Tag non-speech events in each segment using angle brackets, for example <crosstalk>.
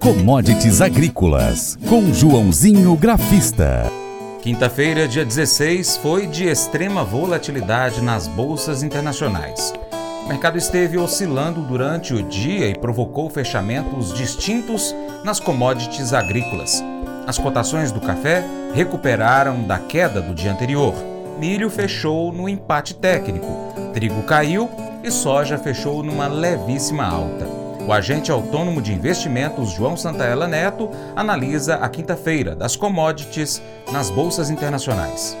Commodities Agrícolas, com Joãozinho Grafista. Quinta-feira, dia 16, foi de extrema volatilidade nas bolsas internacionais. O mercado esteve oscilando durante o dia e provocou fechamentos distintos nas commodities agrícolas. As cotações do café recuperaram da queda do dia anterior. Milho fechou no empate técnico, trigo caiu e soja fechou numa levíssima alta. O agente autônomo de investimentos João Santaella Neto analisa a quinta-feira das commodities nas bolsas internacionais.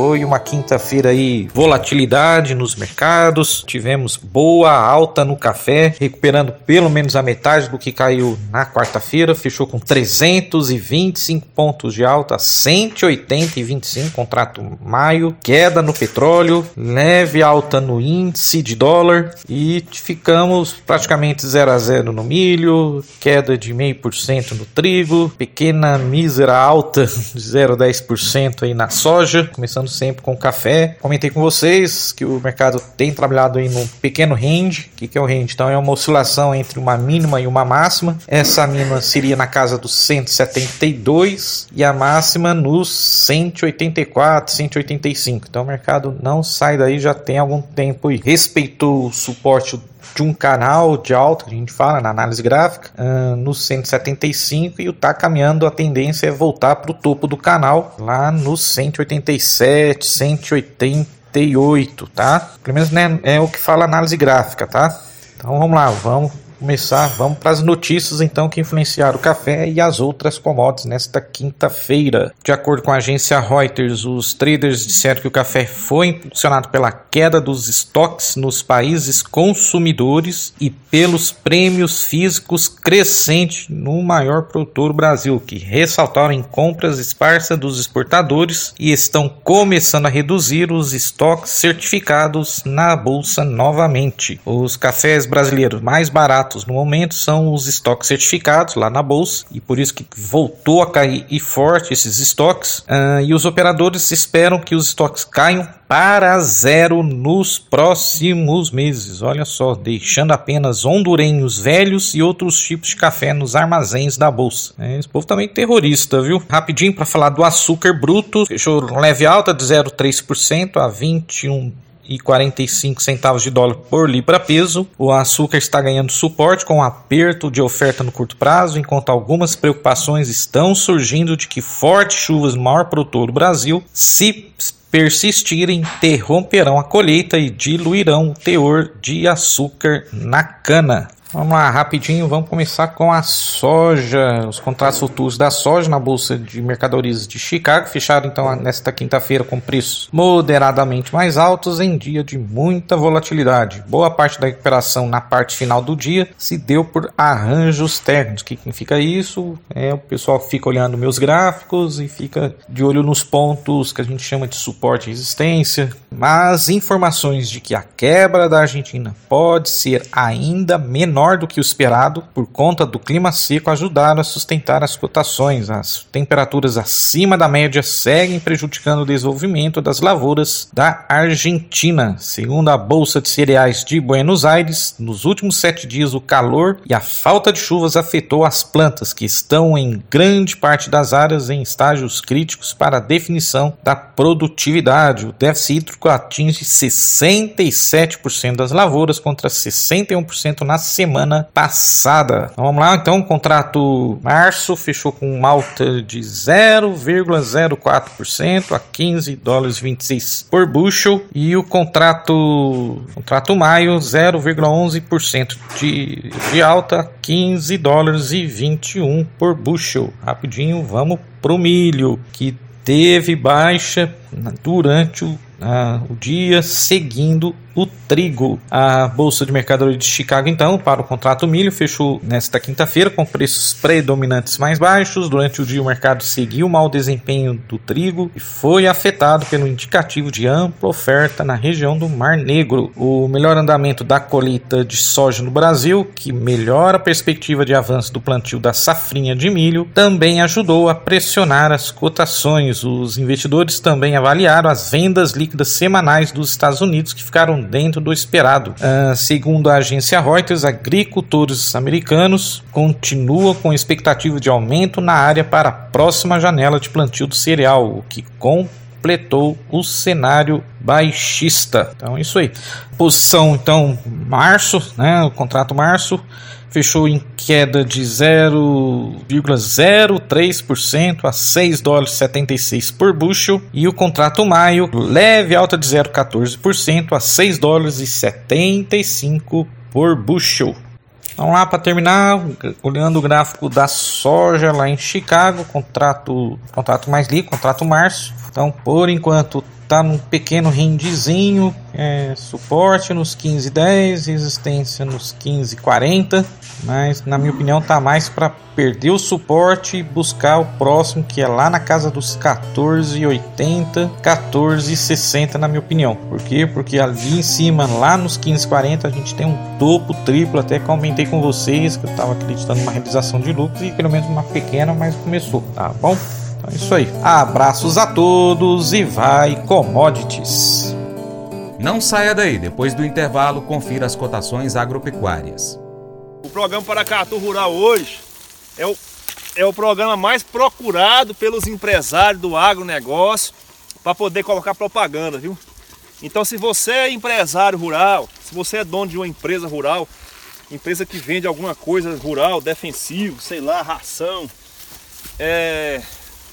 Foi uma quinta-feira aí, volatilidade nos mercados, tivemos boa alta no café, recuperando pelo menos a metade do que caiu na quarta-feira, fechou com 325 pontos de alta, 180,25 contrato maio, queda no petróleo, leve alta no índice de dólar e ficamos praticamente 0 a 0 no milho, queda de 0,5% no trigo, pequena mísera alta <laughs> de 0,10% aí na soja, começando conversando sempre com café. Comentei com vocês que o mercado tem trabalhado em um pequeno range. O que, que é o range? Então é uma oscilação entre uma mínima e uma máxima. Essa mínima seria na casa dos 172 e a máxima nos 184, 185. Então o mercado não sai daí já tem algum tempo e respeitou o suporte de um canal de alta, que a gente fala na análise gráfica, uh, no 175 e o tá caminhando, a tendência é voltar para o topo do canal, lá no 187, 188, tá? Pelo menos né, é o que fala análise gráfica, tá? Então vamos lá, vamos começar, vamos para as notícias então que influenciaram o café e as outras commodities nesta quinta-feira. De acordo com a agência Reuters, os traders disseram que o café foi impulsionado pela queda dos estoques nos países consumidores e pelos prêmios físicos crescentes no maior produtor Brasil, que ressaltaram em compras esparsas dos exportadores e estão começando a reduzir os estoques certificados na bolsa novamente. Os cafés brasileiros mais baratos baratos no momento são os estoques certificados lá na bolsa e por isso que voltou a cair e forte esses estoques uh, e os operadores esperam que os estoques caiam para zero nos próximos meses. Olha só, deixando apenas hondurenhos velhos e outros tipos de café nos armazéns da bolsa. É, esse povo também terrorista, viu? Rapidinho para falar do açúcar bruto, fechou leve alta de 0,3% a 21 e 45 centavos de dólar por libra peso. O açúcar está ganhando suporte com um aperto de oferta no curto prazo, enquanto algumas preocupações estão surgindo de que fortes chuvas no maior produtor do Brasil, se persistirem, interromperão a colheita e diluirão o teor de açúcar na cana. Vamos lá, rapidinho, vamos começar com a soja. Os contratos futuros da soja na Bolsa de Mercadorias de Chicago fecharam então nesta quinta-feira com preços moderadamente mais altos em dia de muita volatilidade. Boa parte da recuperação na parte final do dia se deu por arranjos técnicos. O que significa isso? É, o pessoal fica olhando meus gráficos e fica de olho nos pontos que a gente chama de suporte e resistência. Mas informações de que a quebra da Argentina pode ser ainda menor menor do que o esperado por conta do clima seco ajudaram a sustentar as cotações. As temperaturas acima da média seguem prejudicando o desenvolvimento das lavouras da Argentina. Segundo a Bolsa de Cereais de Buenos Aires, nos últimos sete dias o calor e a falta de chuvas afetou as plantas, que estão em grande parte das áreas em estágios críticos para a definição da produtividade. O déficit hídrico atinge 67% das lavouras contra 61% na semana semana passada. Então, vamos lá, então, contrato março fechou com alta de 0,04% a 15 dólares 26 por bushel e o contrato contrato maio 0,11% de, de alta a 15 dólares e 21 por bushel. Rapidinho, vamos pro milho que teve baixa durante o, uh, o dia seguindo o trigo. A Bolsa de Mercadoria de Chicago, então, para o contrato milho, fechou nesta quinta-feira com preços predominantes mais baixos. Durante o dia, o mercado seguiu o mau desempenho do trigo e foi afetado pelo indicativo de ampla oferta na região do Mar Negro. O melhor andamento da colheita de soja no Brasil, que melhora a perspectiva de avanço do plantio da safrinha de milho, também ajudou a pressionar as cotações. Os investidores também avaliaram as vendas líquidas semanais dos Estados Unidos, que ficaram dentro do esperado. Uh, segundo a agência Reuters, agricultores americanos continuam com expectativa de aumento na área para a próxima janela de plantio do cereal, o que completou o cenário baixista. Então é isso aí. Posição então março, né, o contrato março fechou em queda de 0,03% a 6 dólares 76 por bushel e o contrato maio leve alta de 0,14% a 6 dólares e 75 por bushel. Vamos lá para terminar, olhando o gráfico da soja lá em Chicago, contrato, contrato mais líquido, contrato março. Então, por enquanto, tá num pequeno rendizinho, é, suporte nos 15,10, resistência nos 15,40, mas na minha opinião tá mais para perder o suporte e buscar o próximo que é lá na casa dos 14,80, 14,60 na minha opinião. Por quê? Porque ali em cima, lá nos 15,40 a gente tem um topo triplo, até comentei com vocês que eu estava acreditando numa realização de lucros e pelo menos uma pequena, mas começou, tá bom? É isso aí. Abraços a todos e vai commodities. Não saia daí, depois do intervalo, confira as cotações agropecuárias. O programa Paracatu Rural hoje é o, é o programa mais procurado pelos empresários do agronegócio para poder colocar propaganda, viu? Então, se você é empresário rural, se você é dono de uma empresa rural, empresa que vende alguma coisa rural, defensivo, sei lá, ração, é,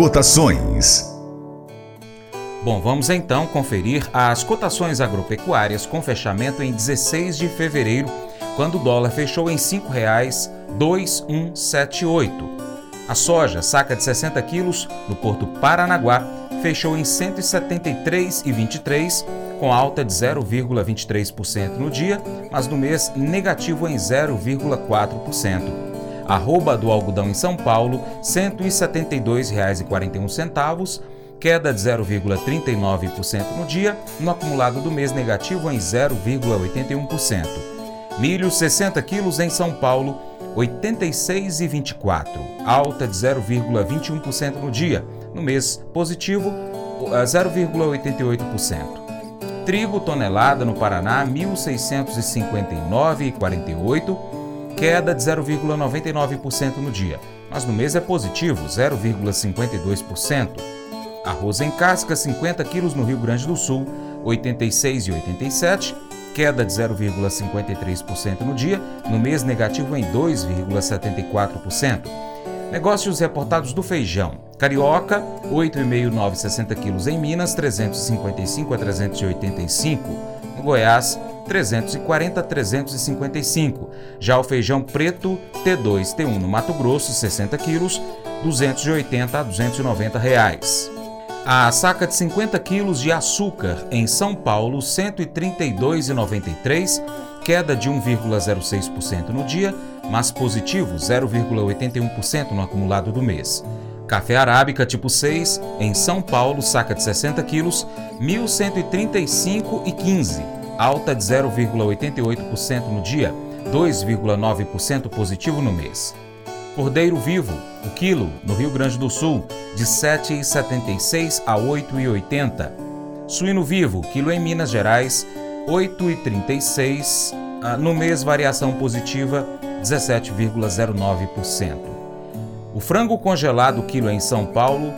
Cotações. Bom, vamos então conferir as cotações agropecuárias com fechamento em 16 de fevereiro, quando o dólar fechou em R$ 5,2178. A soja, saca de 60 quilos, no Porto Paranaguá, fechou em R$ 173,23, com alta de 0,23% no dia, mas no mês negativo em 0,4%. Arroba do algodão em São Paulo, R$ 172,41, queda de 0,39% no dia, no acumulado do mês negativo em 0,81%. Milho 60 quilos em São Paulo, R$ 86,24, alta de 0,21% no dia, no mês positivo 0,88%. Trigo tonelada no Paraná, R$ 1.659,48 queda de 0,99% no dia, mas no mês é positivo, 0,52%. Arroz em casca, 50 quilos no Rio Grande do Sul, 86,87, queda de 0,53% no dia, no mês negativo em 2,74%. Negócios reportados do feijão. Carioca, 8,5,960 quilos em Minas, 355 a 385. No Goiás, 340 a 355. Já o feijão preto T2 T1 no Mato Grosso, 60 quilos, 280 a 290 reais. A saca de 50 quilos de açúcar em São Paulo, 132,93, queda de 1,06% no dia, mas positivo 0,81% no acumulado do mês. Café arábica tipo 6 em São Paulo, saca de 60 quilos, 1.135,15 alta de 0,88% no dia, 2,9% positivo no mês. Cordeiro vivo, o quilo, no Rio Grande do Sul, de 7,76 a 8,80. Suíno vivo, quilo em Minas Gerais, 8,36. Ah, no mês, variação positiva, 17,09%. O frango congelado, quilo em São Paulo,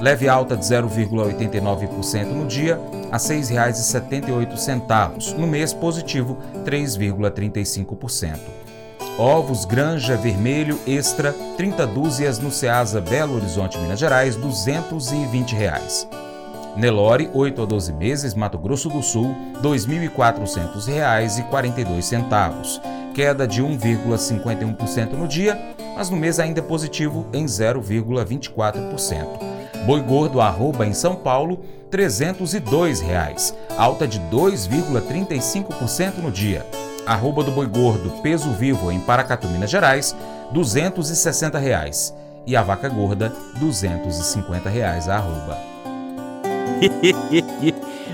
leve alta de 0,89% no dia, a R$ 6,78. No mês positivo, 3,35%. Ovos Granja Vermelho Extra, 30 dúzias no Ceasa Belo Horizonte, Minas Gerais, 220 reais. Nelore, 8 a 12 meses, Mato Grosso do Sul, R$ 2.400,42. Queda de 1,51% no dia, mas no mês ainda é positivo em 0,24%. Boi gordo arroba em São Paulo, 302, reais, alta de 2,35% no dia. Arroba do boi gordo peso vivo em Paracatu, Minas Gerais, 260 reais. E a vaca gorda, 250 reais a arroba. <laughs>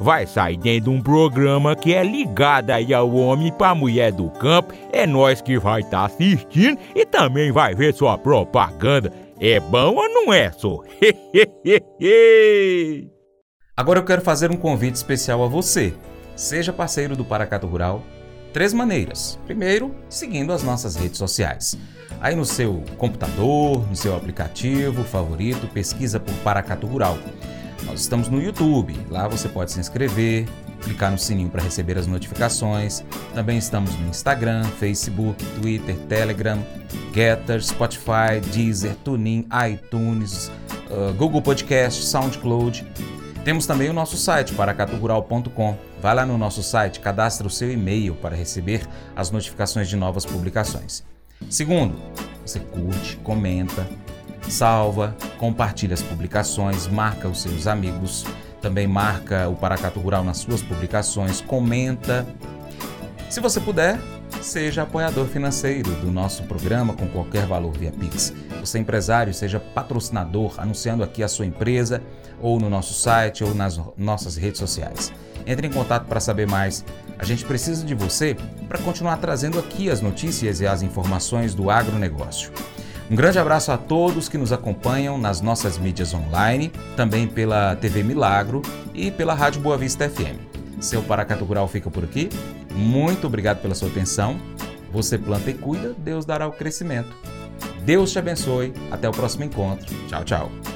vai sair dentro de um programa que é ligado aí ao homem para mulher do campo. É nós que vai estar tá assistindo e também vai ver sua propaganda. É bom ou não é, só? <laughs> Agora eu quero fazer um convite especial a você. Seja parceiro do Paracato Rural. Três maneiras. Primeiro, seguindo as nossas redes sociais. Aí no seu computador, no seu aplicativo favorito, pesquisa por Paracato Rural. Nós estamos no YouTube, lá você pode se inscrever, clicar no sininho para receber as notificações. Também estamos no Instagram, Facebook, Twitter, Telegram, Getter, Spotify, Deezer, TuneIn, iTunes, uh, Google Podcast, SoundCloud. Temos também o nosso site, paracaturural.com. Vai lá no nosso site, cadastre o seu e-mail para receber as notificações de novas publicações. Segundo, você curte, comenta, salva, compartilha as publicações, marca os seus amigos, também marca o Paracatu Rural nas suas publicações, comenta. Se você puder, seja apoiador financeiro do nosso programa com qualquer valor via Pix. Você empresário, seja patrocinador, anunciando aqui a sua empresa ou no nosso site ou nas nossas redes sociais. Entre em contato para saber mais. A gente precisa de você para continuar trazendo aqui as notícias e as informações do agronegócio. Um grande abraço a todos que nos acompanham nas nossas mídias online, também pela TV Milagro e pela Rádio Boa Vista FM. Seu Paracatu Rural fica por aqui. Muito obrigado pela sua atenção. Você planta e cuida, Deus dará o crescimento. Deus te abençoe. Até o próximo encontro. Tchau, tchau.